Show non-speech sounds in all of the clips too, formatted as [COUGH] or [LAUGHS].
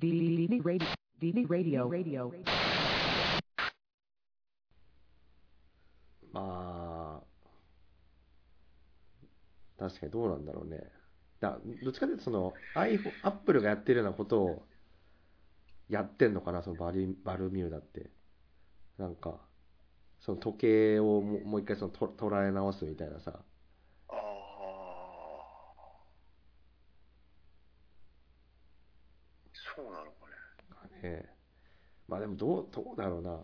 DD Radio. DD Radio. Radio. まあ、確かにどうなんだろうね。だどっちかというと、その iPhone、Apple がやってるようなことをやってんのかな、そのバリバルミューダって。なんか、その時計をももう一回そのと捉え直すみたいなさ。ああ。そうなのかね。ねまあでもどう、どうだろうな。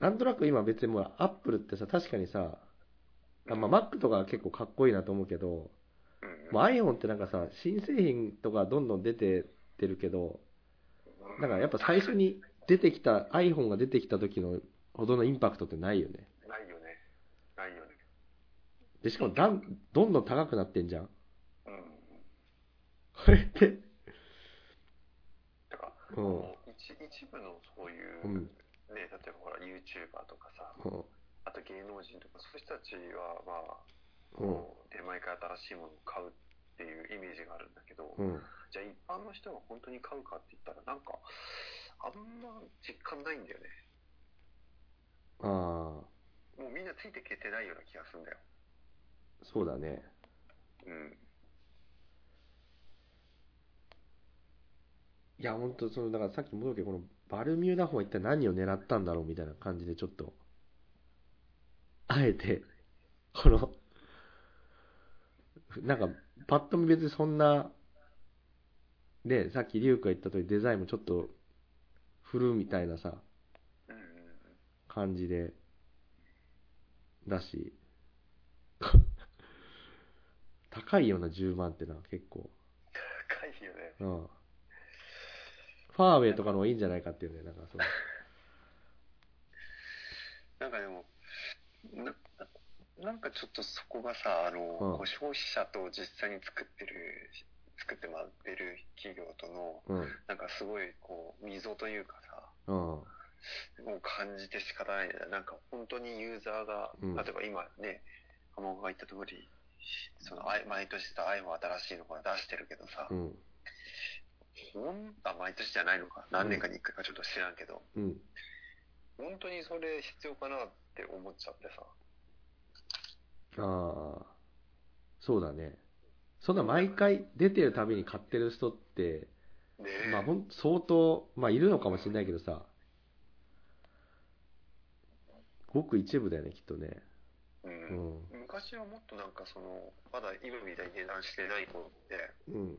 なんとなく今別にもう Apple ってさ、確かにさ、あまあ Mac とかは結構かっこいいなと思うけど、うんもう iPhone ってなんかさ、新製品とかどんどん出てってるけど、だからやっぱ最初に出てきた、iPhone が出てきた時のほどのインパクトってないよね。ないよね。ないよね。で、しかもだんどんどん高くなってんじゃん。うん。これって、うんもう一一部のそういう、うんね、例えばほら YouTuber とかさ、うんあと芸能人とか、そういう人たちは、まあ、うんこう出前から新しいものを買うっていうイメージがあるんだけど、うん。じゃあ一般の人が本当に買うかって言ったら、なんか、あんま実感ないんだよね。ああ、もうみんなついてけてないような気がするんだよ。そうだね。うん。いや、本当その、だからさっき戻るけど、このバルミューダ法は一体何を狙ったんだろうみたいな感じでちょっと、あえて、この、なんか、パッと見別にそんな、ね、さっきリュウが言った通りデザインもちょっと、古みたいなさ。感じで、だし、[LAUGHS] 高いような10万ってのは結構、高いよね。うん。ファーウェイとかの方がいいんじゃないかっていうね、なんかその、[LAUGHS] なんかでも、ななんかちょっとそこがさ、あの、うん。こう消費者と実際に作ってる、作ってもらってる企業との、うん、なんかすごい、こう、溝というかさ、うん、もう感じて仕方ないんだよなんか本当にユーザーが、うん。例えば今ね、浜岡が言った通り、そのあい毎年さ、iPhone 新しいのから出してるけどさ、うんあ、毎年じゃないのか、何年かに一回かちょっと知らんけど、うん。本当にそれ必要かなって思っちゃってさ。ああ、そうだね。そんな毎回出てるたびに買ってる人って、で、まあほんと相当、まあいるのかもしれないけどさ、ごく一部だよね、きっとね。ううんん。昔はもっとなんかその、まだ今みたいに値段してない頃って、うん。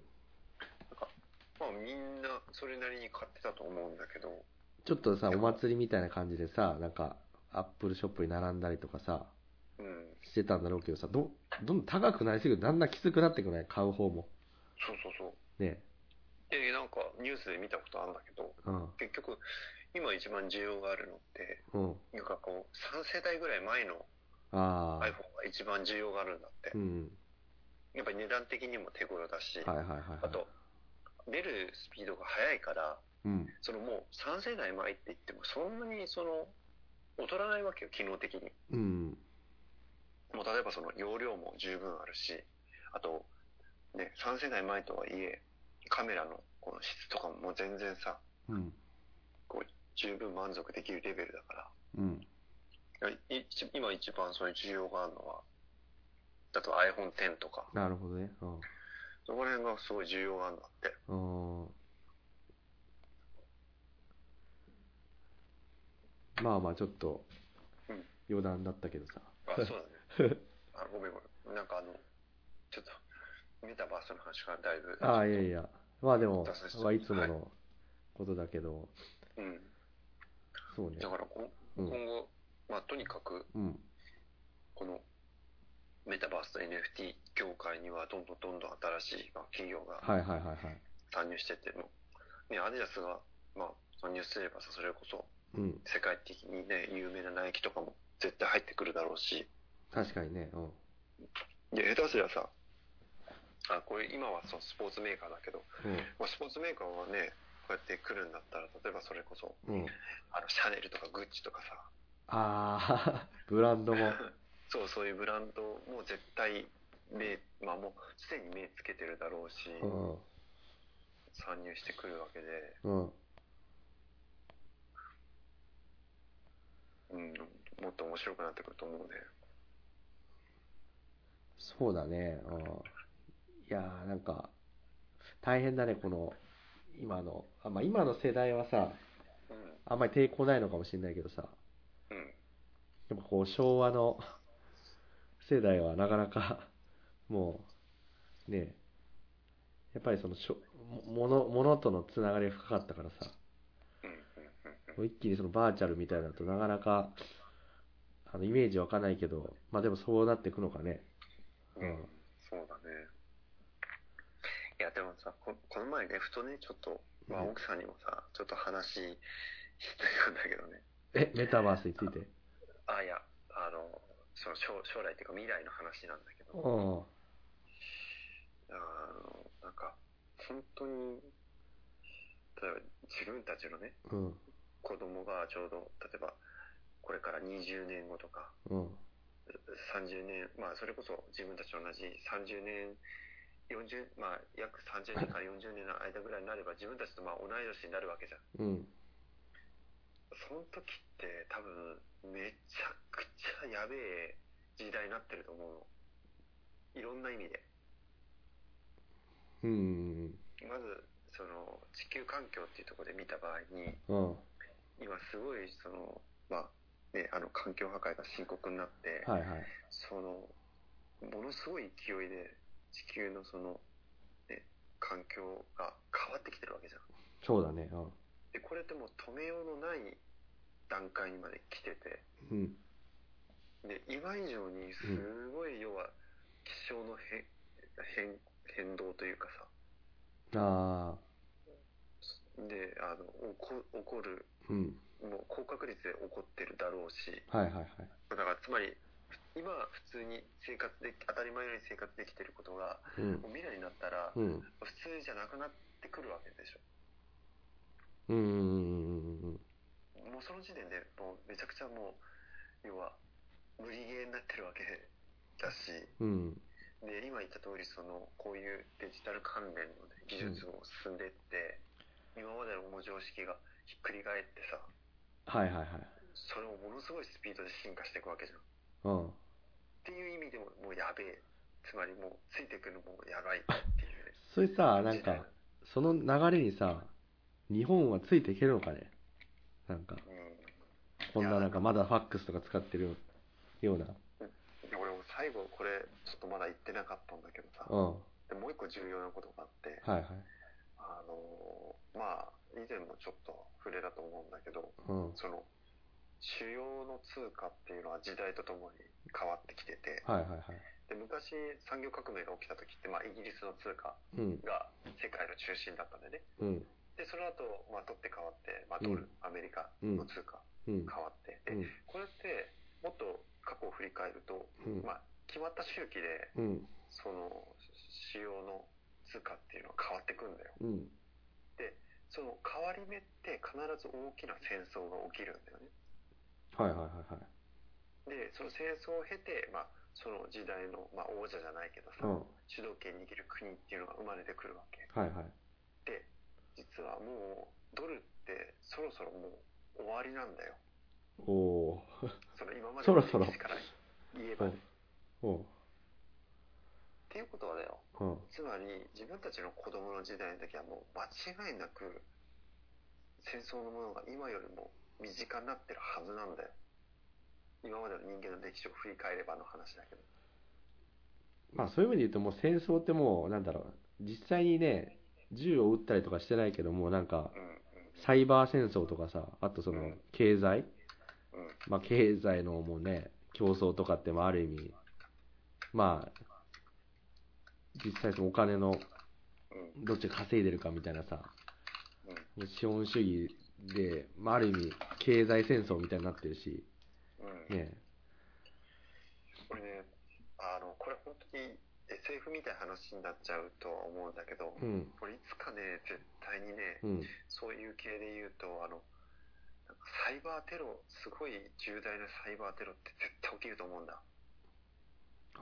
まあみんなそれなりに買ってたと思うんだけど、ちょっとさ、お祭りみたいな感じでさ、なんか、アップルショップに並んだりとかさ、うん、してたんだろうけどさ、どどんどん高くなりすぎるとだんだんきつくなってくない？買う方も。そうそうそう。ね。で、なんかニュースで見たことあるんだけど、うん。結局、今一番需要があるのって、うん。なんかこう、3世代ぐらい前のああ。iPhone が一番需要があるんだってう。ん。やっぱり値段的にも手頃だし、はいはいはい、はい。あと、出るスピードが速いから、うん。そのもう3世代前って言っても、そんなにその、劣らないわけよ、機能的に。うん。もう例えばその容量も十分あるし、あと、ね、3世代前とはいえ、カメラのこの質とかも全然さ、うん。こう十分満足できるレベルだから、うん。今一番その需要があるのは、だと iPhone X とか、なるほどね。うん。そこら辺がすごい需要があるんだって。うんまあまあちょっとうん余談だったけどさ。あ、そうだね。[LAUGHS] あごめんごめん。なんかあの、ちょっと、メタバースの話からだいぶ。ああ、いやいや。まあでも脱線し、たまあいつものことだけど、うん。そうねだ。からこ、うん今後、まあとにかく、うん。この、メタバースと NFT 業界にはどんどんどんどん新しい、まあ、企業がはいはいはいはい。参入してっても、ね、アディダスが、まあ、参入すればさ、それこそうん。世界的にね、有名なナイキとかも絶対入ってくるだろうし、確かにね。うん。で、下手すりゃさ、あ、これ今はそうスポーツメーカーだけど、まあ、スポーツメーカーはね、こうやって来るんだったら、例えばそれこそ、うん。うん。あの、シャネルとかグッチとかさ、ああ、[LAUGHS] ブランドも。[LAUGHS] そう、そういうブランドも絶対目、まあもうすでに目つけてるだろうし、うん。参入してくるわけで、うん。うん、もっと面白くなってくると思うね。そうだね。うん。いやー、なんか、大変だね、この、今の、あまあ、今の世代はさ、うん、あんまり抵抗ないのかもしれないけどさ、うん、やっぱこう、昭和の世代はなかなか、[LAUGHS] もう、ね、やっぱりそのしょ、もの、ものとのつながりが深かったからさ、もう一気にそのバーチャルみたいなのとなかなか、あの、イメージ湧かないけど、まあでもそうなっていくのかね。うん、うん、そうだね。いや、でもさ、ここの前ね、ふとね、ちょっと、まあ、うん奥さんにもさ、ちょっと話してたんだけどね。え、メタバースについて？あ、いや、あの、その将将来っていうか未来の話なんだけど、うん。あの、なんか、本当に、例えば自分たちのね、うん。子供がちょうど、例えば、これから20年後とか、うん。30年、まあ、それこそ自分たちと同じ30年、40、まあ、約30年から40年の間ぐらいになれば、自分たちとまあ同い年になるわけじゃん。うん。その時って多分、めちゃくちゃやべえ時代になってると思うの。いろんな意味で。うん。まず、その、地球環境っていうところで見た場合に、うん。今すごい、その、まあ、ね、あの、環境破壊が深刻になって、はいはい。その、ものすごい勢いで地球のその、ね、環境が変わってきてるわけじゃん。そうだね。うん。で、これってもう止めようのない段階にまで来てて、うん。で、今以上にすごい、要は、気象の変、変、変動というかさ、ああ。で、あの、起こ起こる、うん。もう高確率で起こってるだろうし、はいはいはい。だからつまり、今普通に生活でき、当たり前のように生活できてることが、うんもう。未来になったら、うん。普通じゃなくなってくるわけでしょ。うんうんうんうんうん。もうその時点でもうめちゃくちゃもう、要は無理ゲーになってるわけだし、うん。で、今言った通りその、こういうデジタル関連の、ね、技術も進んでって、今までの常識がひっくり返ってさ、はいはいはい。それをものすごいスピードで進化していくわけじゃん。うん。っていう意味でももうやべえ。つまりもうついてくるのもやばいっていうね。[LAUGHS] それさ、なんか、その流れにさ、日本はついていけるのかね？なんか、うん。こんななんかまだファックスとか使ってるような。で俺も最後これちょっとまだ言ってなかったんだけどさ、うん。はでもう一個重要なことがあって、いはい。あのーまあ以前もちょっと触れたと思うんだけどうん。その主要の通貨っていうのは時代とともに変わってきててはいはいはい。で昔産業革命が起きた時って、まあ、イギリスの通貨うん。が世界の中心だったんでねうん。でその後、まあ取って変わって、まあ、ドル、うんアメリカの通貨うん。変わって、でうん。これってもっと過去を振り返ると、うん。まあ、決まった周期でうん。その主要の通貨っていうのは変わってくんだようん。その変わり目って必ず大きな戦争が起きるんだよね。はいはいはいはい。で、その戦争を経て、まあ、その時代の、まあ、王者じゃないけどさ、うん。主導権握る国っていうのが生まれてくるわけ。はいはい。で、実はもう、ドルってそろそろもう終わりなんだよ。おー。その今までそろそろの歴史から言えばね。おう。っていうことはだよ。うん。つまり、自分たちの子供の時代の時はもう間違いなく、戦争のものが今よりも身近になってるはずなんだよ。今までの人間の歴史を振り返ればの話だけど。まあそういう意味で言うともう戦争ってもう、なんだろう、実際にね、銃を撃ったりとかしてないけども、なんか、サイバー戦争とかさ、あとその、経済？うん。まあ経済のもうね、競争とかってもある意味、まあ、実際そのお金のうん。どっちが稼いでるかみたいなさ、うん。資本主義で、まあある意味経済戦争みたいになってるし、うん。ね、これね、あの、これ本当に SF みたいな話になっちゃうとは思うんだけど、うん、これいつかね、絶対にね、うん、そういう系で言うと、あの、サイバーテロ、すごい重大なサイバーテロって絶対起きると思うんだ。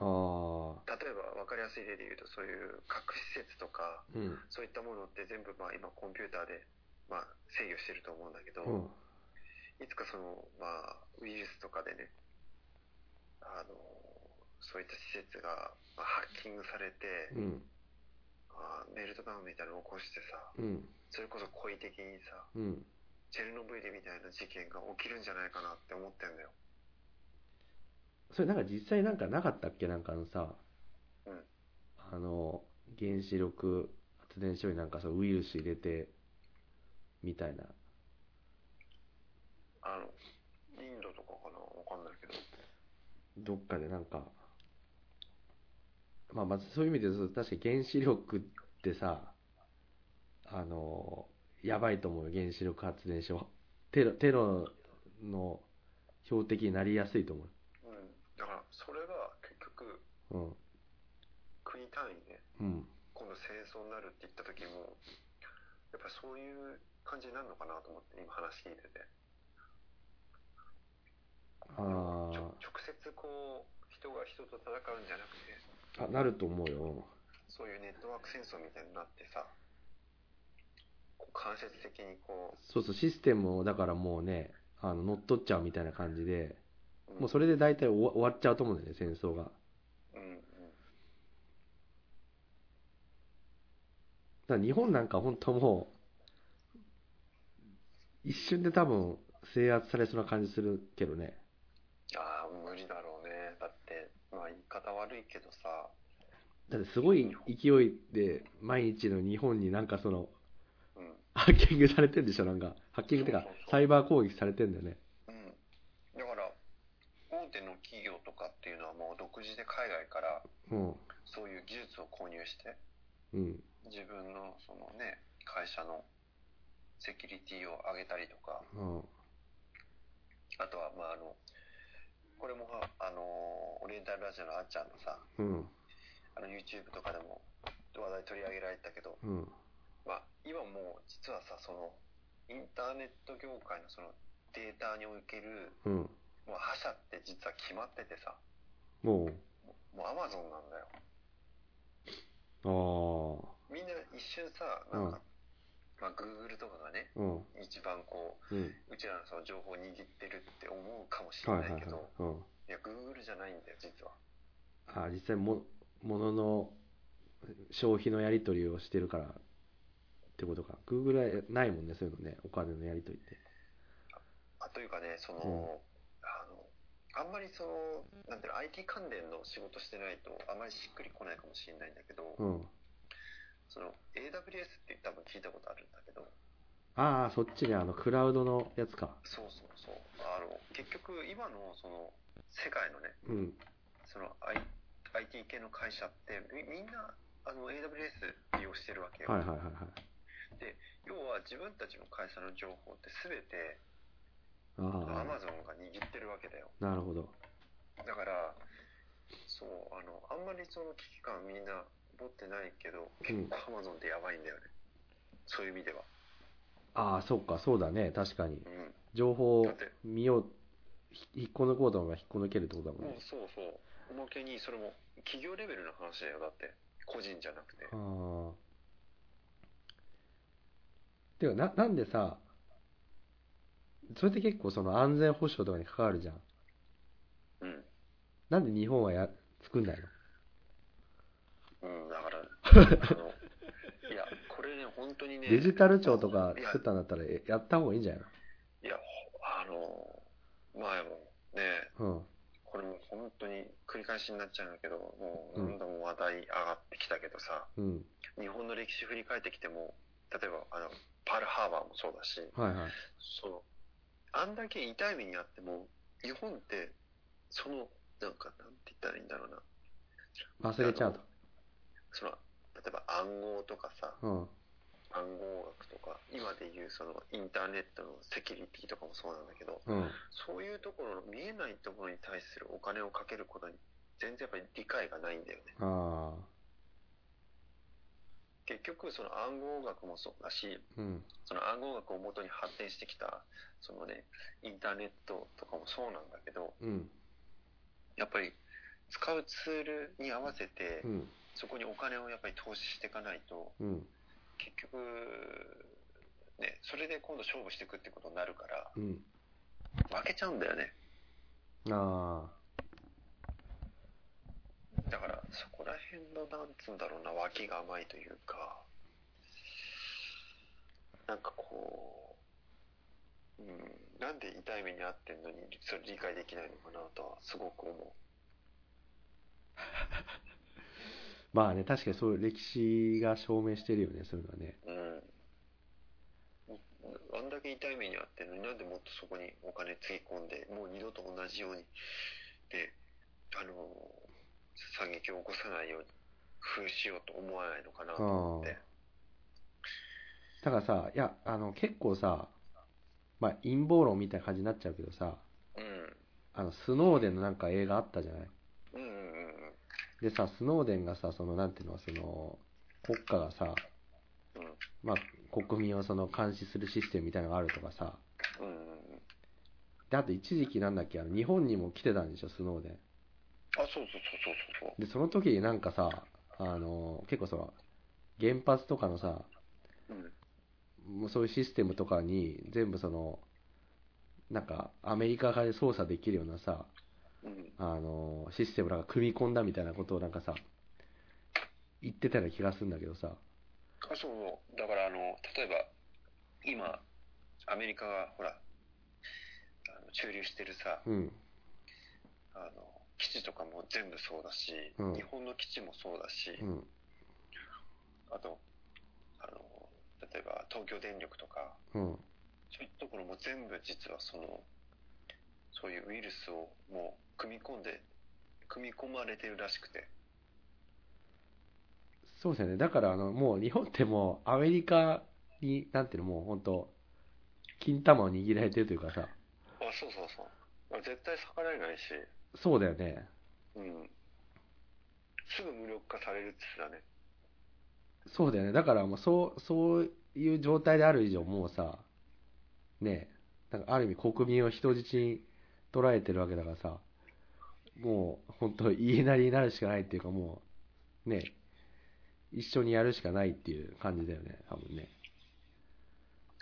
ああ。例えば分かりやすい例で言うとそういう核施設とかうん。そういったものって全部まあ今コンピューターでまあ制御してると思うんだけど、うん。いつかそのまあウイルスとかでねあのそういった施設が、まあ、ハッキングされて、うん。あーメルトダウンみたいなのを起こしてさうん。それこそ故意的にさうん。チェルノブイリみたいな事件が起きるんじゃないかなって思ってんだよそれなんか実際なんかなかったっけなんかあのさ、うんあの、原子力発電所になんかそうウイルス入れて、みたいな。あのインドとかかな？わかんないけどどっかでなんか、まあまずそういう意味で言うと確かに原子力ってさ、あの、やばいと思うよ、原子力発電所。テロ、テロの標的になりやすいと思うんだからそれが結局う。うん。国単位でうん。今度戦争になるって言った時もやっぱそういう感じになるのかなと思って今話聞いててあ直接こう人が人と戦うんじゃなくてあ。あ、なると思うよ。そういうネットワーク戦争みたいになってさこう間接的にこそうそう、システムをだからもうね、あの乗っ取っちゃうみたいな感じで、う、もうそれで大体終わ終わっちゃうと思うんだよね、戦争が。うんうんだ日本なんか本当もう、一瞬で多分制圧されそうな感じするけどね。ああ無理だろうねだってまあ言い方悪いけどさだってすごい勢いで毎日の日本になんかその、うんハッキングされてるんでしょなんか。ハッキングってかサイバー攻撃されてんだよね。うんだから大手の企業とかっていうのはもう独自で海外からうん。そういう技術を購入してうん。自分のそのね会社のセキュリティを上げたりとかうん。あとはまああのこれもはあのオリエンタルラジオのあっちゃんのさうん。あの YouTube とかでも話題取り上げられたけどうん。まあ今もう実はさそのインターネット業界のそのデータにおけるうん。もう覇者って実は決まっててさももうアマゾンなんだよう、あみんな一瞬さなんか、まあ Google とかがねあ、うん。一番こうん。ううちらのその情報を握ってるって思うかもしれはいはいはいないけど、。うん。いや Google じゃないんだよ実はあ実際も、ものの消費のやり取りをしてるからってことか。Google はないもんね、そういうのね。お金のやり取りって。あというかねその、うんあのあんまりそのなんていうの IT 関連の仕事してないとあまりしっくりこないかもしれないんだけど、うん。その AWS って多分聞いたことあるんだけどああ、そっちね、あの、クラウドのやつか。そうそうそうあの結局今のその世界のねうん。その、I、IT 系の会社ってみみんなあの AWS 利用してるわけよ、はいはいはいはい。要は自分たちの会社の情報って全てあ Amazon が握ってるわけだよあ、なるほど。だからそうあのあんまりその危機感みんな持ってないけど結構 Amazon ってやばいんだよね、そういう意味では。ああ、そっか、そうだね、確かに。うん。情報をだって見よう、ひ引っこ抜こうと思えば引っこ抜けるってことだもんね。もう。そうそう。おまけにそれも企業レベルの話だよだって。個人じゃなくて。ああ。てか、な、なんでさ、それって結構その安全保障とかに関わるじゃん。うん。なんで日本はや、作んないの？うんだからあの [LAUGHS] いやこれね本当にねデジタル庁とか作ったんだったらえやった方がいいんじゃない？いやほあの前もねのこれも本当に繰り返しになっちゃうんだけどもう何度も話題上がってきたけどさ、うん。うん。日本の歴史振り返ってきても例えばあのパールハーバーもそうだしはいはい。そのあんだけ痛い目にあっても日本ってそのなんかなんて言ったらいいんだろうな忘れちゃうと。その例えば暗号とかさうん。暗号学とか今でいうそのインターネットのセキュリティとかもそうなんだけどうん。そういうところの見えないところに対するお金をかけることに全然やっぱり理解がないんだよねあ結局その暗号学もそうだしあ。うん。その暗号学をもとに発展してきたそのねインターネットとかもそうなんだけどうん。やっぱり使うツールに合わせて、うん。そこにお金をやっぱり投資していかないと、うん。結局、ね、それで今度勝負していくってことになるから、うん。負けちゃうんだよね。あだから、そこら辺の、なんつうんだろうな、脇が甘いというか、なんかこう、うん、なんで痛い目に遭ってんのに、それ理解できないのかなとは、すごく思あ。[LAUGHS] まあね、確かにそういう歴史が証明してるよね、そういうのはね。う。うん。あんだけ痛い目に遭ってんのになんでもっとそこにお金つぎ込んで、もう二度と同じように、で、あの、惨劇を起こさないように、封しようと思わないのかなと思って。だからさ、いや、あの、結構さ、まあ陰謀論みたいな感じになっちゃうけどさ、うん。あの、スノーデンのなんか映画あったじゃない？でさ、スノーデンがさ、その、なんていうの、その、国家がさ、まあ、国民をその監視するシステムみたいなのがあるとかさ。で、あと一時期なんだっけ、あの日本にも来てたんでしょ、スノーデン。あ、そうそうそうそうそうで、その時になんかさ、あの、結構その、原発とかのさ。もうそういうシステムとかに全部その、なんかアメリカ側で操作できるようなさ、うん。あの、システムなんか組み込んだみたいなことをなんかさ、言ってたような気がするんだけどさ、あ、そうそう。だから、あの、例えば、今、アメリカが、ほら、あの駐留してるさ、うん、あの、基地とかも全部そうだし、うん。日本の基地もそうだし、うん、あと、あの、例えば東京電力とか、うん、そういうところも全部実はその、そういうウイルスをもう組み込んで、組み込まれてるらしくて。そうですよね。だからあの、もう日本ってもうアメリカに、なんていうの、もう本当金玉を握られてるというかさ、あ、そうそうそう。まあ絶対逆らえないし、そうだよね。うん。すぐ無力化されるって言ってたね。そうだよね。だからもうそう、そういう状態である以上、もうさ、ねえ、なんかある意味国民を人質に捉えてるわけだからさ、もう本当言いなりになるしかないっていうかもう、ねえ、一緒にやるしかないっていう感じだよね、多分ね。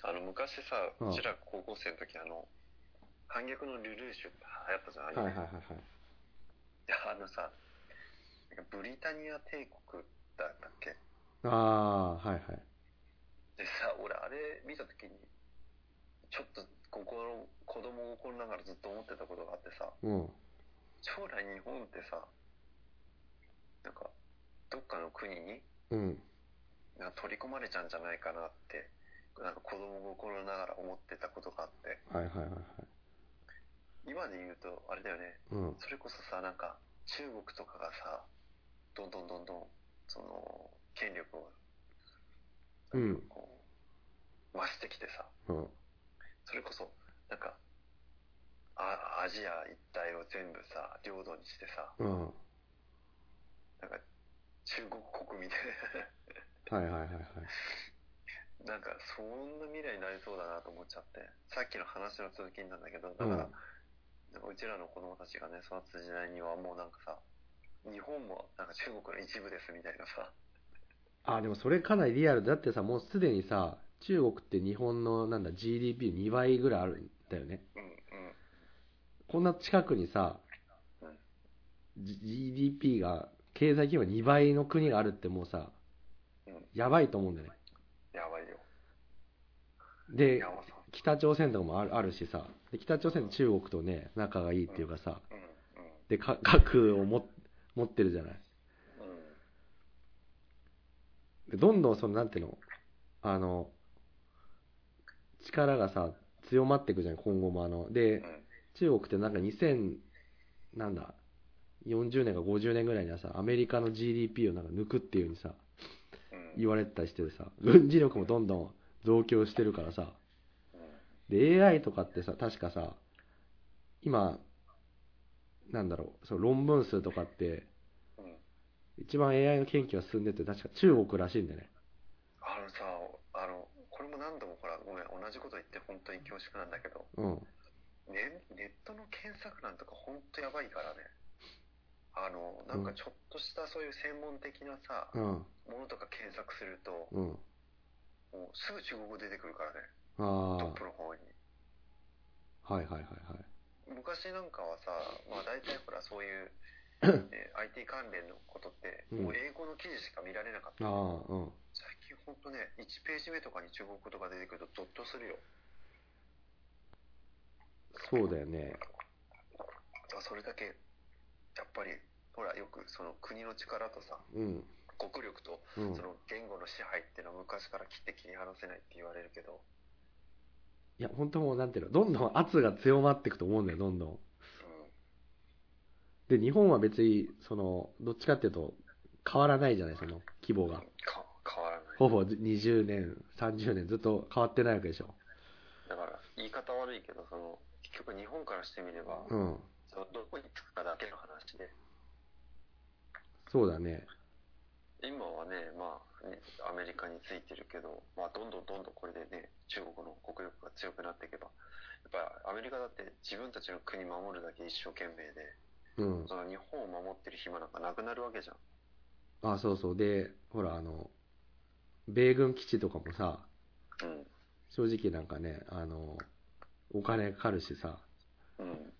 あの、昔さ、うんうちら高校生の時、あの、反逆のルルーシュって流行ったじゃん、アニメはいはいはいはい。であのさ、なんかブリタニア帝国だったっけ？ああ、はいはい。でさ、俺あれ見た時に、ちょっと心、子供心ながらずっと思ってたことがあってさ、うん。将来日本ってさ、なんか、どっかの国にうん。なんか取り込まれちゃうんじゃないかなって、なんか子供心ながら思ってたことがあって、はいはいはいはい。今で言うと、あれだよね、うん。それこそさ、なんか、中国とかがさ、どんどんどんどん、その、権力を、うんこう、増してきてさ、うん。それこそ、なんか、あアジア一帯を全部さ、領土にしてさ、うん。なんか、中国国みたいはいはいはいはい。な、[LAUGHS] なんか、そんな未来になりそうだなと思っちゃって、さっきの話の続きなんだけど、だから、うんなんかうちらの子供たちがね、育つ時代にはもうなんかさ、日本もなんか中国の一部ですみたいなさ、あ、でもそれかなりリアルだってさ、もうすでにさ、中国って日本のなんだ GDP2 倍ぐらいあるんだよね。うんうん、こんな近くにさ、GDP が、経済規模2倍の国があるってもうさ、うん、やばいと思うんだよね。やばいよ。で北朝鮮とかもあるあるしさ、で北朝鮮と中国とね、仲がいいっていうかさ、で、か核をも持ってるじゃない。うん。でどんどんその、なんていうの、あの、力がさ、強まっていくじゃん、今後もあの。で、うん中国ってなんか2000、なんだ、40年か50年ぐらいにはさ、アメリカの GDP をなんか抜くっていう風にさ、うん言われてたりしてさ、軍事力もどんどん増強してるからさ、で、AI とかってさ、確かさ、今、なんだろう、その論文数とかって、一番 AI の研究が進んでて、確か中国らしいんだよね。あのさ、あの、これも何度もほら、ごめん、同じこと言って本当に恐縮なんだけど、うん。ね、ネットの検索欄とか本当やばいからね。あの、なんかちょっとしたそういう専門的なさ、うん。ものとか検索すると、うん。もうすぐ中国語出てくるからね、あトップの方に。あ。はいはいはいはい。昔なんかはさ、まあ大体ほらそういう、[COUGHS] ね IT 関連のことって、うんもう英語の記事しか見られなかった。うん。最近ほんとね、1ページ目とかに中国語とか出てくるとゾッとするよ。そうだよね。あそれだけ、やっぱり、ほらよくその国の力とさ、うん。国力とうんそ。の言語の支配っていうのは昔から切って切り離せないって言われるけど、いや、本当もう、なんていうの、どんどん圧が強まっていくと思うんだよ、どんどん。うん、で、日本は別に、その、どっちかっていうと、変わらないじゃない、その、規模が。か変わらない。ほぼ20年、30年ずっと変わってないわけでしょ。だから、言い方悪いけど、その、結局日本からしてみれば、うん。どこに着くかだけの話で、そうだね。今はね、まあ、ね、アメリカについてるけど、まあ、どんどんどんどんこれでね、中国の国力が強くなっていけば、やっぱアメリカだって自分たちの国守るだけ一生懸命で、うん。その日本を守ってる暇なんかなくなるわけじゃん。あ、そうそう。で、ほら、あの、米軍基地とかもさ、うん。正直なんかね、あの、お金かかるしさ、うん。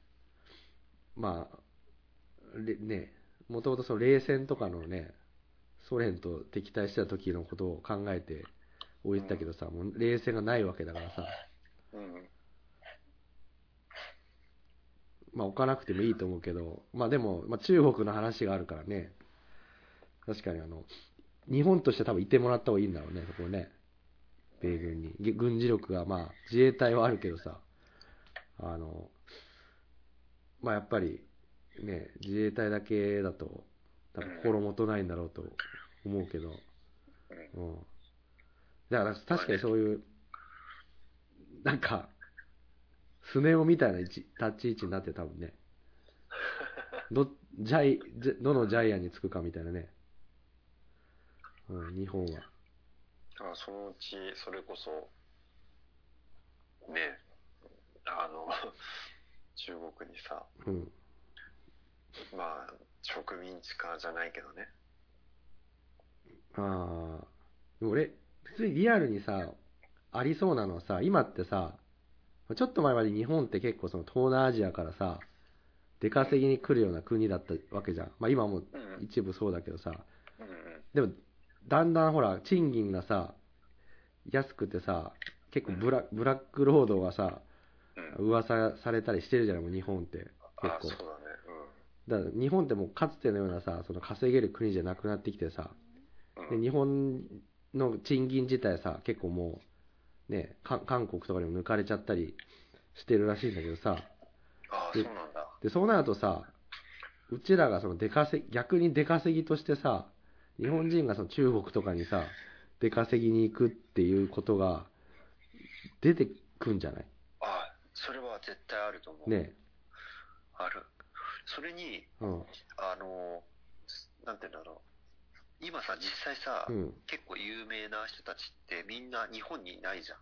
まあ、れね、もともとその冷戦とかのね、ソ連と敵対してた時のことを考えておいてたけどさ、もう冷戦がないわけだからさ、うん。まあ置かなくてもいいと思うけど、まあでも、まあ中国の話があるからね、確かにあの、日本として多分いてもらった方がいいんだろうね、そこね。米軍に。げ軍事力が、まあ自衛隊はあるけどさ、あの、まあやっぱりね、自衛隊だけだと多分心もとないんだろうと思うけど、うん。だから確かにそういう、なんか、スネ夫みたいな位置立ち位置になって多分ね、[LAUGHS] ど、ジャイ、どのジャイアンにつくかみたいなね。うん、日本は。あそのうち、それこそ、ね、あの、[LAUGHS] 中国にさ、うん。まあ、植民地化じゃないけどね。ああ。でも俺、普通にリアルにさ、ありそうなのはさ、今ってさ、ちょっと前まで日本って結構その東南アジアからさ、出稼ぎに来るような国だったわけじゃん。まあ今もうん。一部そうだけどさ、うんうん。でも、だんだんほら、賃金がさ、安くてさ、結構ブラブラック労働がさ、うん。噂されたりしてるじゃない、もう日本って。結あ、構そう。だね。だから日本ってもうかつてのようなさ、その稼げる国じゃなくなってきてさ、うん。で日本の賃金自体さ、結構もう、ね、か韓国とかにも抜かれちゃったりしてるらしいんだけどさ、あそうなんだ。で、そうなるとさ、うちらがその出稼ぎ、逆に出稼ぎとしてさ、日本人がその中国とかにさ、出稼ぎに行くっていうことが出てくんじゃない？あそれは絶対あると思う。ねある。それに、うん。あの、なんて言うんだろう。今さ、実際さ、うん。結構有名な人たちってみんな日本にいないじゃん。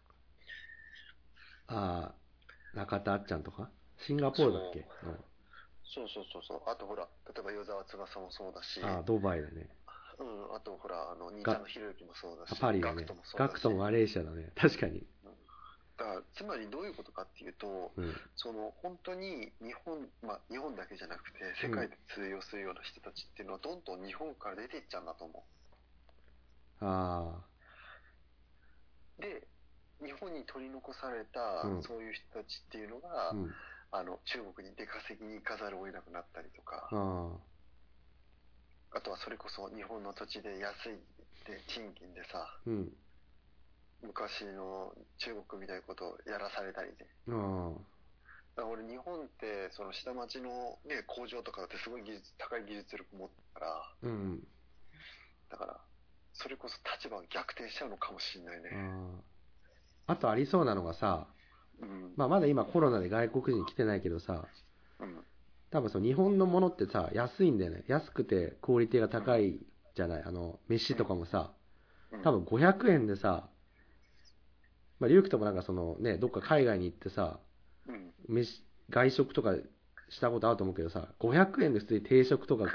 ああ、中田あっちゃんとか？シンガポールだっけ？そうそうそうそう。あとほら、例えば与沢翼もそうだし、うん。ああ、ドバイだね。うん、あとほら、あの、新田のひろゆきもそうだあし、パリだねガクトも。そうだし。ガクトもマレーシアだね。確かに。だから、つまりどういうことかっていうと、うん。その、本当に日本、まあ、日本だけじゃなくて、世界で通用するような人たちっていうのは、どんどん日本から出ていっちゃうんだと思あう。で、日本に取り残された、うんそういう人たちっていうのが、あ。うん。あの、中国に出稼ぎに行かざるを得なくなったりとか、ああとはそれこそ日本の土地で安いで賃金でさ、あ。うん。昔の中国みたいなことをやらされたりで。あだから俺日本ってその下町のね工場とかだってすごい技術高い技術力持ってたからあ。うん。だからそれこそ立場が逆転しちゃうのかもしれないね。あとありそうなのがさ、うんまあまだ今コロナで外国人来てないけどさ、うん多分その日本のものってさ、安いんだよね。安くてクオリティが高いじゃない。あの、飯とかもさ、うん多分500円でさ、まあ、リュウクともなんかそのね、どっか海外に行ってさ、うん飯、外食とかしたことあると思うけどさ、500円で普通に定食とか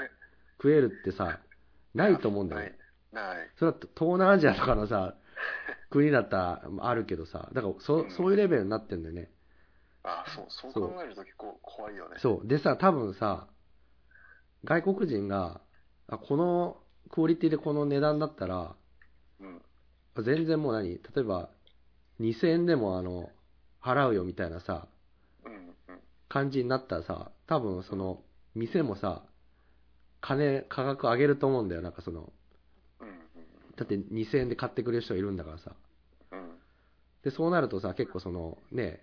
食えるってさ、[LAUGHS] ないと思うんだよね。ない。ない。それだと東南アジアとかのさ、国だったらあるけどさ、だからそそういうレベルになってんだよね。あ、そう、そうそう考えると結構怖いよね。そう。でさ、多分さ、外国人が、あ、このクオリティでこの値段だったら、うん。全然もう何例えば、2000円でもあの、払うよみたいなさ、感じになったらさ、多分その、店もさ、金、価格上げると思うんだよ。なんかその、だって2000円で買ってくれる人がいるんだからさ。で、そうなるとさ、結構その、ね、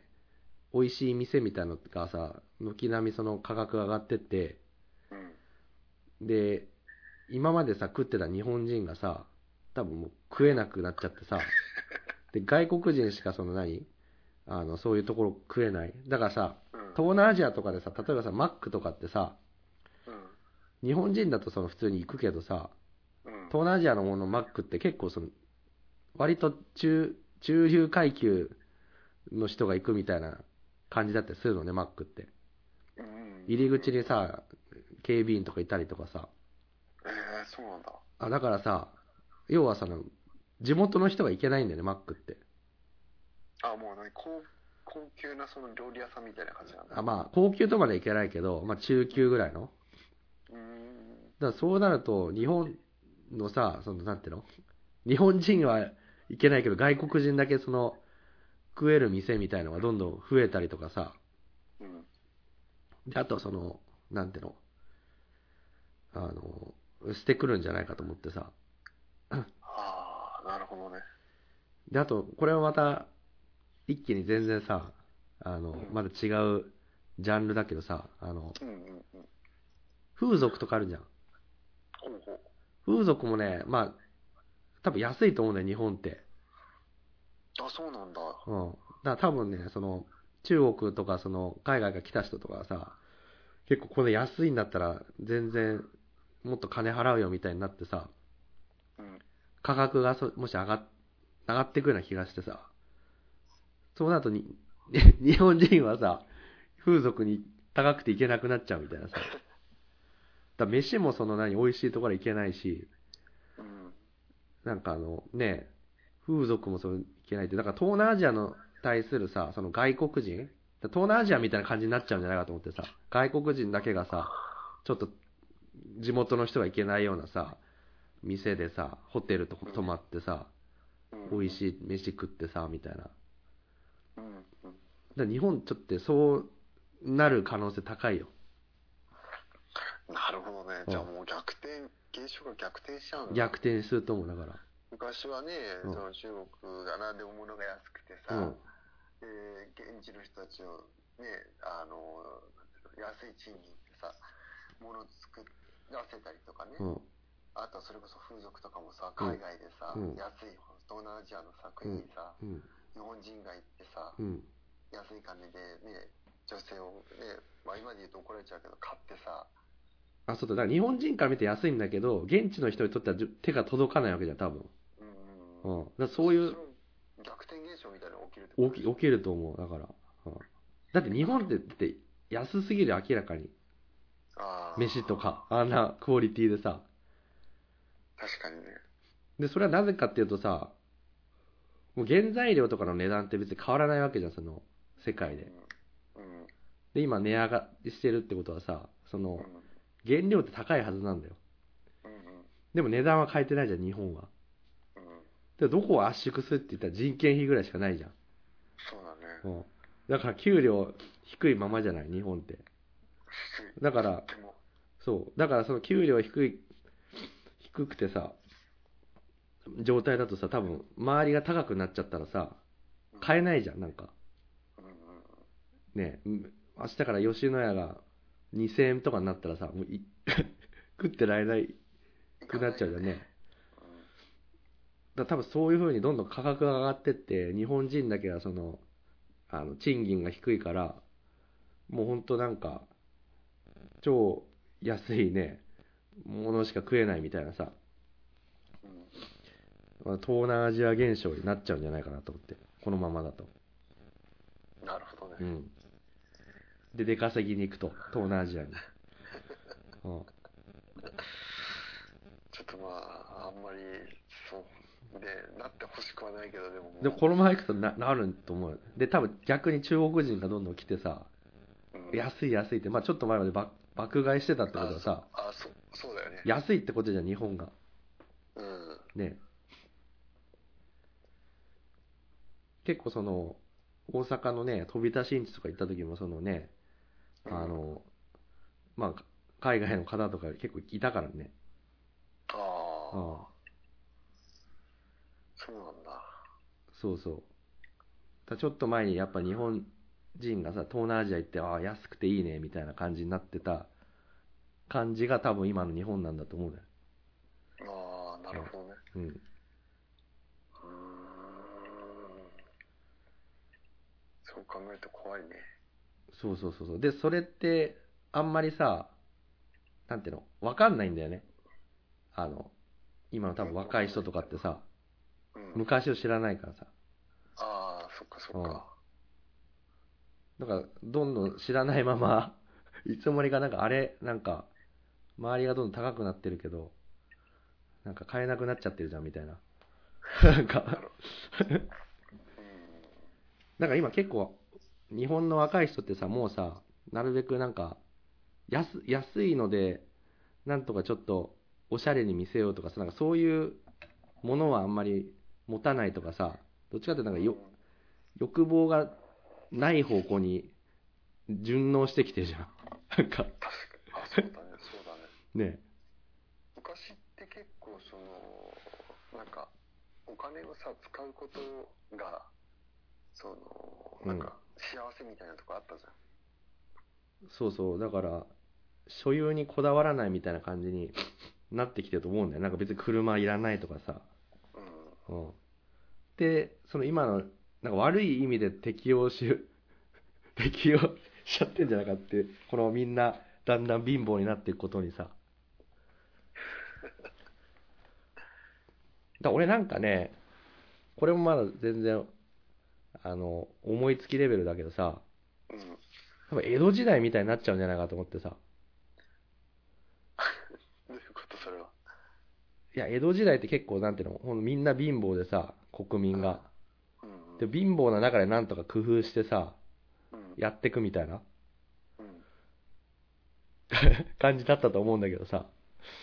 美味しい店みたいのがさ、軒並みその価格が上がってって、で、今までさ、食ってた日本人がさ、多分もう食えなくなっちゃってさ、で、外国人しかその何あの、そういうところ食えない。だからさ、うん。東南アジアとかでさ、例えばさ、マックとかってさ、うん。日本人だとその普通に行くけどさ、うん。東南アジアのものマックって結構その、割と中、中流階級の人が行くみたいな感じだったりするのね、マックって。うん。入り口にさ、警備員とかいたりとかさ。えー、そうなんだ。あ、だからさ、要はその、地元の人が行けないんだよね、マックって。あ、もう何高、高級なその料理屋さんみたいな感じなんだ。あまあ、高級とまで行けないけど、まあ中級ぐらいの。うーん。だからそうなると、日本のさ、その、なんていうの？日本人は行けないけど、外国人だけその、食える店みたいのがどんどん増えたりとかさ。うん。で、あとその、なんていうの？あの、してくるんじゃないかと思ってさ。なるほどね。で、あと、これはまた、一気に全然さ、あの、うんまだ違うジャンルだけどさ、あの、うんうんうん。風俗とかあるじゃん。ほうほう。風俗もね、まあ、多分安いと思うんだよ、日本って。あ、そうなんだ。うん。だから多分ね、その、中国とか、その、海外から来た人とかはさ、結構これ安いんだったら、全然、もっと金払うよみたいになってさ、うん。価格がそもし上がっ上がってくるような気がしてさ、そうなるとに、[LAUGHS] 日本人はさ、風俗に高くて行けなくなっちゃうみたいなさ。だ飯もその何、美味しいところ行けないし、なんかあの、ね、風俗もその行けないって、だから東南アジアの対するさ、その外国人。東南アジアみたいな感じになっちゃうんじゃないかと思ってさ、外国人だけがさ、ちょっと地元の人が行けないようなさ、店でさ、ホテルとか泊まってさ、うん。美味しい飯食ってさ、みたいな。うん。うん。ら日本ちょっとそうなる可能性高いよ。なるほどね。うんじゃあもう逆転、現象が逆転しちゃうんだ。逆転すると思う、だから。昔はね、うんその中国が何でも物が安くてさ、うん。えー現地の人たちをね、あの、安い賃金でさ、物を作らせたりとかね、うん。あとはそれこそ風俗とかもさ、海外でさ、うん安い東南アジアのさ、国にさ、うん。日本人が行ってさ、うん。安い金でね、女性をね、まあ今で言うと怒られちゃうけど、買ってさ、あ、そうだ。だから日本人から見て安いんだけど、現地の人にとってはじゅ手が届かないわけじゃん、多分。うんうんうん。だからそういう逆転現象みたいなのが起きるってこと起き起きると思う、だから。うん。だって日本ってって安すぎる、明らかに。あー飯とか、あんなクオリティでさ。確かにね。で、それはなぜかっていうとさ、もう原材料とかの値段って別に変わらないわけじゃん、その、世界で。うん。で、今値上がりしてるってことはさ、そのうん。、原料って高いはずなんだよ。うん。うん。でも値段は変えてないじゃん、日本は。うん。で、どこを圧縮するって言ったら人件費ぐらいしかないじゃん。そうだね。うん。だから給料低いままじゃない、日本って。だから、でも、そう。だからその給料低い、低くてさ、状態だとさ、多分、周りが高くなっちゃったらさ、買えないじゃん、なんか。ねうん明日から吉野家が2000円とかになったらさ、もうい [LAUGHS] 食ってられないくなっちゃうじゃんね。だ多分そういう風にどんどん価格が上がってって、日本人だけはその、あの、賃金が低いから、もうほんとなんか、超安いね、ものしか食えないみたいなさ、まあ東南アジア現象になっちゃうんじゃないかなと思って、このままだと。なるほどね。うん。で出稼ぎに行くと。東南アジアに、[LAUGHS] うん、ちょっとまあ、あんまり、そう、で、なってほしくはないけど、でも。でもこのまま行くとななると思うよ。で多分逆に中国人がどんどん来てさうん。安い安いってまあちょっと前まで爆爆買いしてたってことはさあ、そう、そうだよね。安いってことじゃん日本が。うん。ね。結構その大阪のね飛び出しんちとか行った時もそのねあのまあ海外の方とか結構いたからね。ああ、ああ。そうなんだ。そうそう。だちょっと前にやっぱ日本人がさ東南アジア行ってああ安くていいねみたいな感じになってた感じが多分今の日本なんだと思うんだよああ、なるほどね。うん。そう考えると怖いね。そうそうそうそうでそれってあんまりさなんていうの？わかんないんだよねあの今の多分若い人とかってさうん。昔を知らないからさああ、そっかそっか。だからどんどん知らないままいつの間にかなんかあれなんか周りがどんどん高くなってるけどなんか買えなくなっちゃってるじゃんみたいな。なんか。うん。なんか今結構日本の若い人ってさもうさなるべくなんか安安いのでなんとかちょっとおしゃれに見せようとかさなんかそういうものはあんまり持たないとかさどっちかっていうとなんかよ欲望がない方向に順応してきてるじゃん。なんか。確かに。あ、そうだね、ね。ね昔って結構その、なんか、お金をさ、使うことが、その、なんか、幸せみたいなとこあったじゃん。そうそうだから所有にこだわらないみたいな感じになってきてると思うんだよなんか別に車いらないとかさうん。うんで、その今の、なんか悪い意味で適応し、[LAUGHS] 適応しちゃってんじゃないかって、このみんな、だんだん貧乏になっていくことにさ。だ俺なんかね、これもまだ全然、あの、思いつきレベルだけどさ、うん。多分江戸時代みたいになっちゃうんじゃないかと思ってさ。[LAUGHS] どういうことそれは。いや、江戸時代って結構なんていうの、みんな貧乏でさ、国民が。うん。で、貧乏な中でなんとか工夫してさ、うん。やってくみたいなうん。[LAUGHS] 感じだったと思うんだけどさ、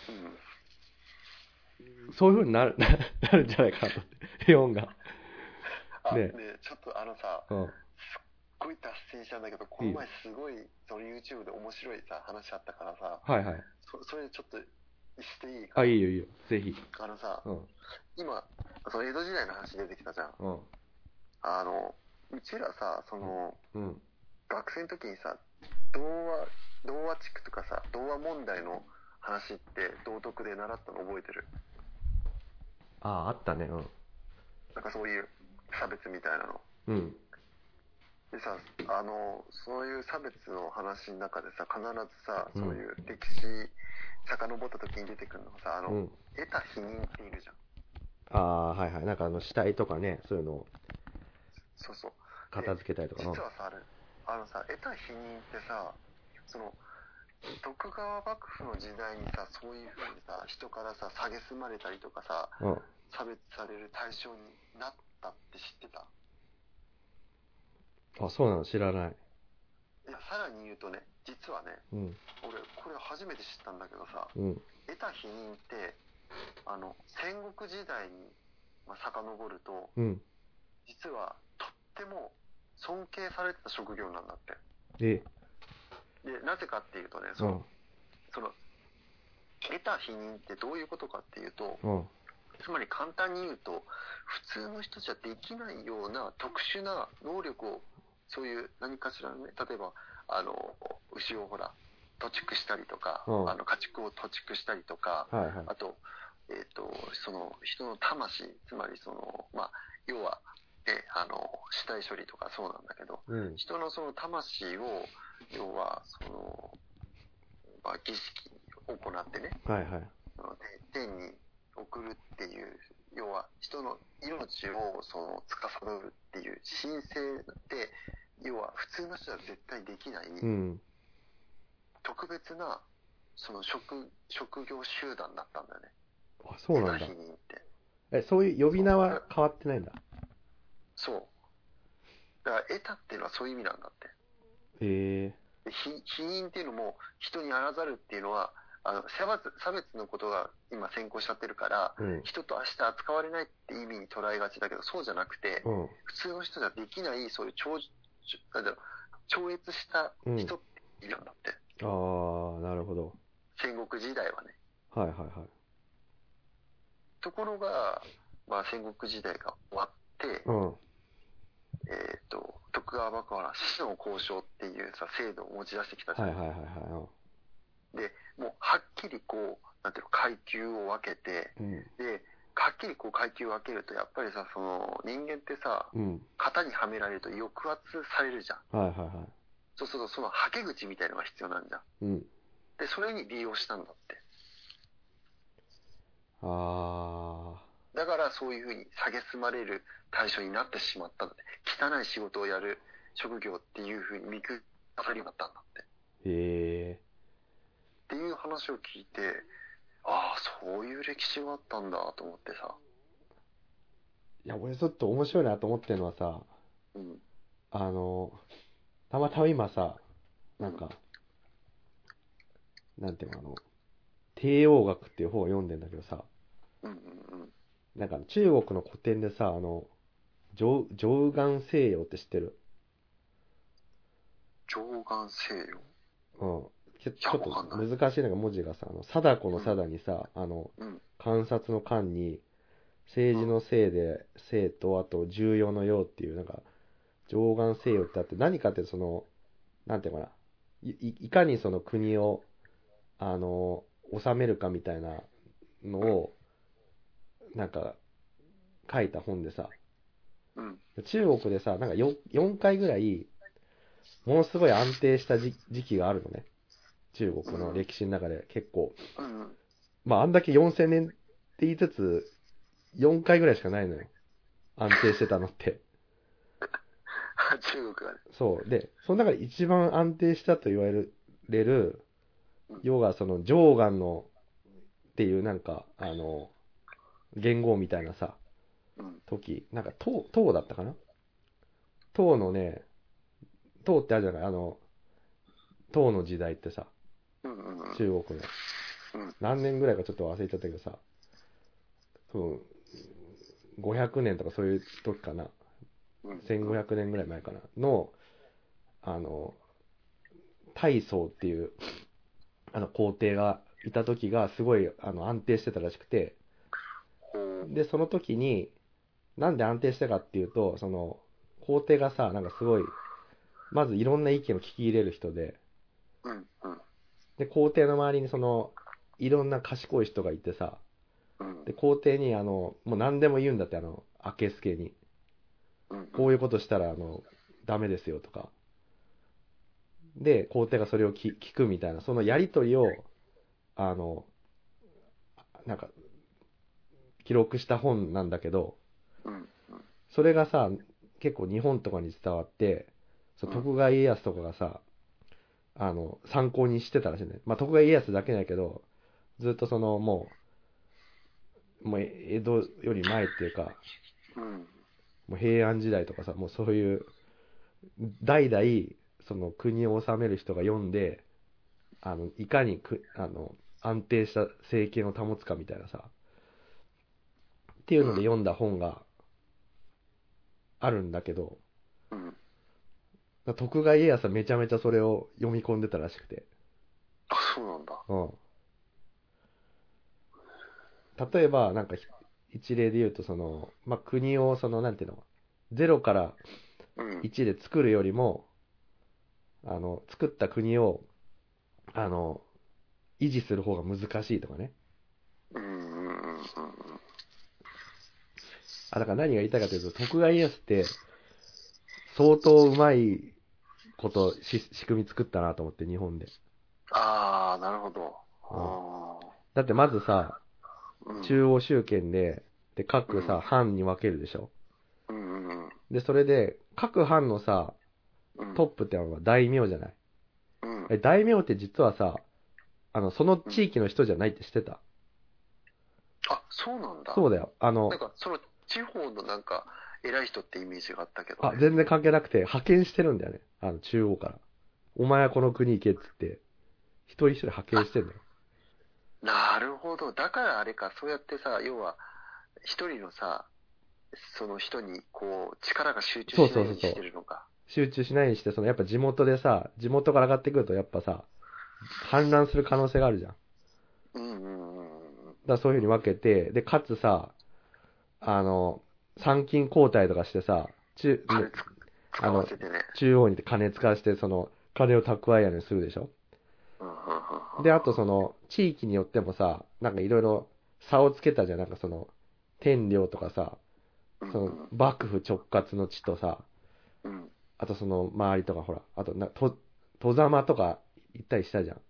うん。そういう風になる、[LAUGHS] なるんじゃないかなと思って、[LAUGHS] が。あ、ねで、ちょっとあのさ、うん。すっごい脱線したんだけど、この前すごい、その YouTube で面白いさ、話あったからさ、はいはい。そそれちょっとしていいかあ、いいよいいよ。ぜひ。あのさ、うん。今、その江戸時代の話出てきたじゃん。うん。あの、うちらさ、その、うん。学生の時にさ、童話、童話地区とかさ、童話問題の話って道徳で習ったの覚えてる？ああ、あったね。うん。なんかそういう差別みたいなの。うん。でさ、あの、そういう差別の話の中でさ、必ずさ、うんそういう歴史、遡った時に出てくるのがさ、あの、うん。得た否認っているじゃん。ああ、はいはい。なんかあの、死体とかね、そういうのをそうそう。片付けたりとか。実はさ、あれ、あのさ、得た否認ってさ、その、徳川幕府の時代にさ、そういうふうにさ、人からさ、蔑まれたりとかさ、うん。うん。差別される対象になったって知ってた？あ、そうなの？知らない。いや、さらに言うとね、実はね、うん。俺、これ初めて知ったんだけどさ、うん。得た否認って、あの、戦国時代に、まあ、遡ると、うん。実は、とっても尊敬されてた職業なんだって。え、で、なぜかっていうとね、うその、ん。その、得た否認ってどういうことかっていうと、うん。つまり簡単に言うと、普通の人じゃできないような特殊な能力を、そういう何かしらのね、例えば、あの、牛をほら、土畜したりとか、うんあの、家畜を土畜したりとか、はいはい。あと、えっ、と、その人の魂、つまりその、まあ、要は、ね、あの、死体処理とかそうなんだけど、うん。人のその魂を、要は、その、まあ、儀式を行ってね、はいはい。天天に送るっていう、要は人の命をその司るっていう神聖で要は普通の人は絶対できない、うん。特別な、その職、職業集団だったんだよね。あ、そうなんだ。え、そういう呼び名は変わってないんだ。そう。だから、エタっていうのはそういう意味なんだって。へえ。で非非人っていうのも、人にあらざるっていうのは、あの、差別、差別のことが今先行しちゃってるから、うん。人と明日扱われないって意味に捉えがちだけど、そうじゃなくて、うん。普通の人じゃできない、そういう超、ちょなんだろう超越した人っているんだって。ああ、なるほど。戦国時代はね。はいはいはい。ところが、まあ戦国時代が終わって、うん。えっ、と、徳川幕府は死の交渉っていうさ、制度を持ち出してきたじゃん。はいはいはいはで、もうはっきりこう、なんていうの、階級を分けて、い。うん。で、はっきりこう階級を分けると、やっぱりさ、その、人間ってさ、うん。型にはめられると抑圧されるじゃん。はいはいはそうすると、そのはけ口みたいのが必要なんじゃん。い。うん。で、それに利用したんだって。あだからそういうふうに蔑まれる対象になってしまったんだって。汚い仕事をやる職業っていうふうに見くされるようになったんだって。ー。へえ。っていう話を聞いて、ああ、そういう歴史があったんだと思ってさ。いや、俺ちょっと面白いなと思ってるのはさ、うん。あの、たまたま今さ、なんか、なんていうの、あの、帝王学っていう本を読んでんだけどさ、うんうんうん。なんか中国の古典でさ、あの、上上岸西洋って知ってる？上岸西洋？うん。ちょちやょっと難しいのが文字がさ、あの、貞子の貞にさ、あの、うん。観察の観に、政治のせいで、生と、あと重要の用っていう、なんか、上岸西洋ってあって、何かってその、なんていうのかな、いいいかにその国を、あの、治めるかみたいなのを、なんか、書いた本でさ、うん。中国でさ、なんか 4, 4回ぐらい、ものすごい安定した時時期があるのね。中国の歴史の中で結構。うんうん。まあ、あんだけ4000年って言いつつ、4回ぐらいしかないのよ。安定してたのって。[LAUGHS] 中国がね。そう。で、その中で一番安定したと言われる、要はその上岸のっていうなんか、あの、言語みたいなさ、うん。時、なんか唐、唐だったかな？唐のね、唐ってあるじゃない？あの、唐の時代ってさ、うんうんうん。中国の。うん何年ぐらいかちょっと忘れちゃったけどさ、多分、500年とかそういう時かな。うん。1500年ぐらい前かな。の、あの、大宗っていう、あの、皇帝がいた時がすごい、あの、安定してたらしくて。で、その時に、なんで安定したかっていうと、その、皇帝がさ、なんかすごい、まずいろんな意見を聞き入れる人で、うんうん。で、皇帝の周りにその、いろんな賢い人がいてさ、うんで、皇帝にあの、もう何でも言うんだって、あの、明けすけに。うん。こういうことしたら、あの、ダメですよとか。で、皇帝がそれを聞聞くみたいな、そのやりとりを、あの、なんか、記録した本なんだけど、うんうん。それがさ、結構日本とかに伝わって、そううん徳川家康とかがさ、あの、参考にしてたらしいね。まあ、徳川家康だけないけど、ずっとその、もう、もう江戸より前っていうか、うん。もう平安時代とかさ、もうそういう、代々、その国を治める人が読んで、あの、いかにく、あの、安定した政権を保つかみたいなさ、っていうので読んだ本があるんだけど、うん。徳川家康はめちゃめちゃそれを読み込んでたらしくて、あ、そうなんだ。うん。例えば、なんかひ、一例で言うと、その、まあ、国を、その、なんていうの、ゼロからうん。1で作るよりも、あの、作った国を、あの、維持する方が難しいとかね。うんうんうんうん。あ、だから何が言いたいかというと、徳川家康って、相当うまいことし、仕組み作ったなと思って、日本で。ああ、なるほど。あだってまずさ、中央集権で、で、各うさ、ん藩に分けるでしょ。うんうんうん。で、それで、各藩のさ、うん。トップってのは大名じゃない？うん。え大名って実はさ、あの、その地域の人じゃないって知ってた、あ、そうなんだ。そうだよ。あのなん、か、その、地方のなんか、偉い人ってイメージがあったけど、あ、全然関係なくて、派遣してるんだよね。あの、中央から。お前はこの国行けっつって、一人一人派遣してんだよ。なるほど。だからあれか、そうやってさ、要は、一人のさ、その人に、こう、力が集中しないようにしてるのか。集中しないにして、そのやっぱ地元でさ、地元から上がってくるとやっぱさ、反乱する可能性があるじゃん。うんうんうんうん。らそういうふうに分けて、で、かつさ、あの、参勤交代とかしてさ、中、金つ使わせてね。中央に金使わして、その、金を蓄えやにするでしょ？で、あとその、地域によってもさ、なんかいろいろ差をつけたじゃん。なんかその、天領とかさ、うんその、幕府直轄の地とさ、うん。あとその周りとかほら、あとな、と、戸様とか行ったりしたじゃん。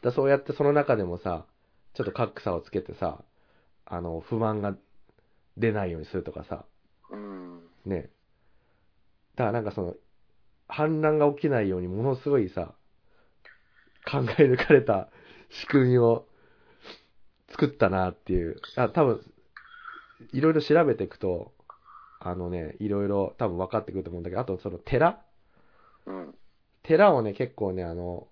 だそうやってその中でもさ、ちょっと格差をつけてさ、あの、不満が出ないようにするとかさ、うん。ね。だからなんかその、反乱が起きないようにものすごいさ、考え抜かれた仕組みを作ったなっていう。あ多分、いろいろ調べていくと、あのね、いろいろ多分分かってくると思うんだけど、あとその寺？うん。寺をね、結構ね、あの、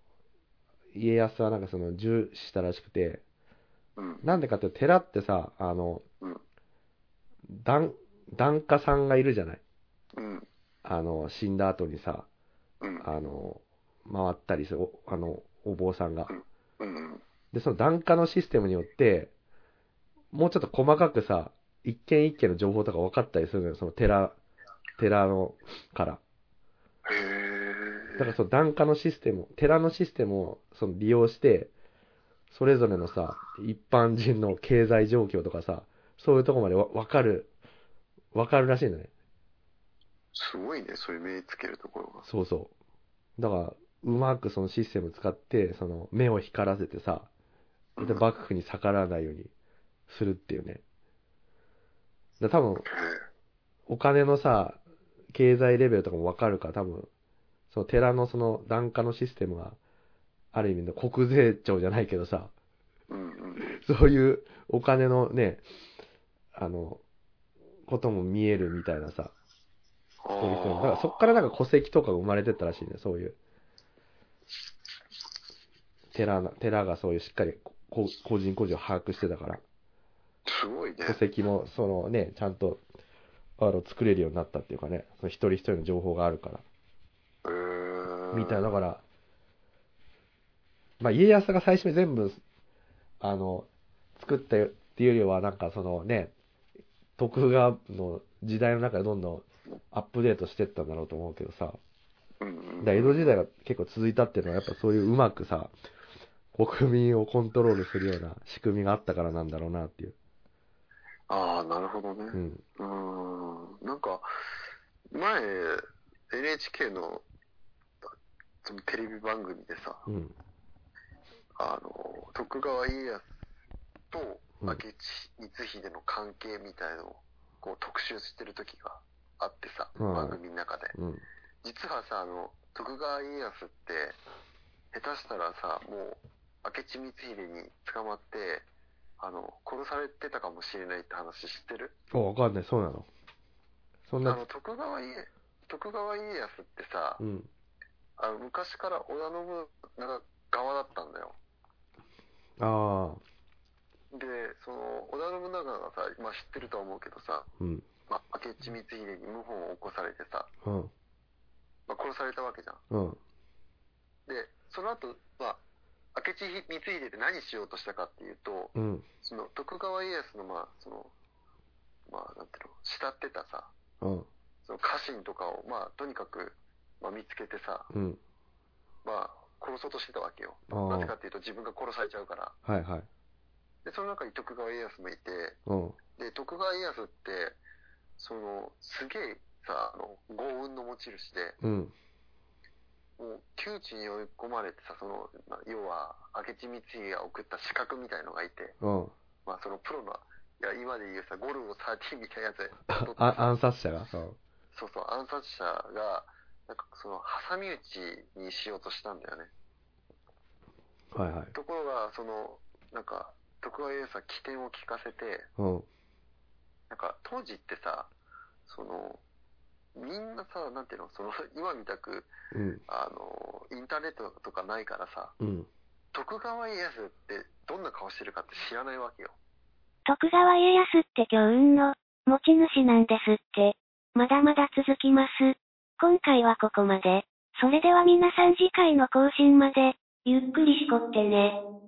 家康はなんかその重視したらしくて、うん。なんでかっていうと寺ってさ、あの、うん檀、檀家さんがいるじゃない？うん。あの、死んだ後にさ、うん。あの、回ったりする、おあの、お坊さんが。うん。で、その檀家のシステムによって、もうちょっと細かくさ、一軒一軒の情報とか分かったりするのよ、その寺、寺のから。へえだからその檀家のシステム、寺のシステムをその利用して、それぞれのさ、一般人の経済状況とかさ、そういうとこまでわ分かる、分かるらしいんだね。すごいねそういう目つけるところがそうそう。だから、うまくそのシステム使って、その目を光らせてさ、で幕府に逆らわないようにするっていうね。だ多分、へお金のさ、経済レベルとかもわかるから、多分、その寺のその檀家のシステムが、ある意味の国税庁じゃないけどさ、えうんうんそういうお金のね、あの、ことも見えるみたいなさ、そういう人もだからそっからなんか戸籍とかが生まれてったらしいね、そういう。寺な、寺がそういうしっかりこ個人個人を把握してたから、すごいね。戸籍もそのね、ちゃんと、あの、作れるようになったっていうかね、その一人一人の情報があるから、みたいな、だから、まあ家康が最初に全部、あの、作ったっていうよりは、なんかそのね、徳川の時代の中でどんどんアップデートしてったんだろうと思うけどさ、だ江戸時代が結構続いたっていうのは、やっぱそういううまくさ、国民をコントロールするような仕組みがあったからなんだろうなっていう。ああなるほどねうん。うんなんか前 NHK のそのテレビ番組でさうん。あの徳川家康とうん明智光秀の関係みたいのをこう特集してる時があってさ、うん。番組の中で。うん。実はさあの徳川家康って下手したらさもう明智光秀に捕まってあの殺されてたかもしれないって話知ってる？あ、わかんない、そうなの。そんな。あの、徳川家徳川家康ってさ、うん。あの昔から織田信長側だったんだよ。ああ、でその織田信長がさ、まあ、知ってるとは思うけどさ、うん。まあ、明智光秀に謀反を起こされてさ、うん。まあ、殺されたわけじゃんうん。でその後、まあ明智光秀って何しようとしたかっていうとうん。その徳川家康のまあそのまあなんていうの慕ってたさうん。その家臣とかをまあとにかく、まあ、見つけてさうん。まあ殺そうとしてたわけよああなぜかっていうと自分が殺されちゃうからはいはい。でその中に徳川家康もいてうん。で徳川家康ってそのすげえさあの豪運の持ち主でうん。もう窮地に追い込まれてさその、まあ、要は明智光秀が送った資格みたいのがいてうん。まあそのプロのいや今で言うさゴルゴ13みたいなやつであ暗殺者が？うん。そうそう暗殺者がなんかその、挟み撃ちにしようとしたんだよね。はいはい。ところが、その、なんか、徳川家康は起点を聞かせて、うん。なんか、当時ってさ、その、みんなさ、なんていうの、その、[LAUGHS] 今みたく、うん。あの、インターネットとかないからさ、うん。徳川家康ってどんな顔してるかって知らないわけよ。徳川家康って強運の持ち主なんですって。まだまだ続きます。今回はここまで。それでは皆さん次回の更新まで、ゆっくりしこってね。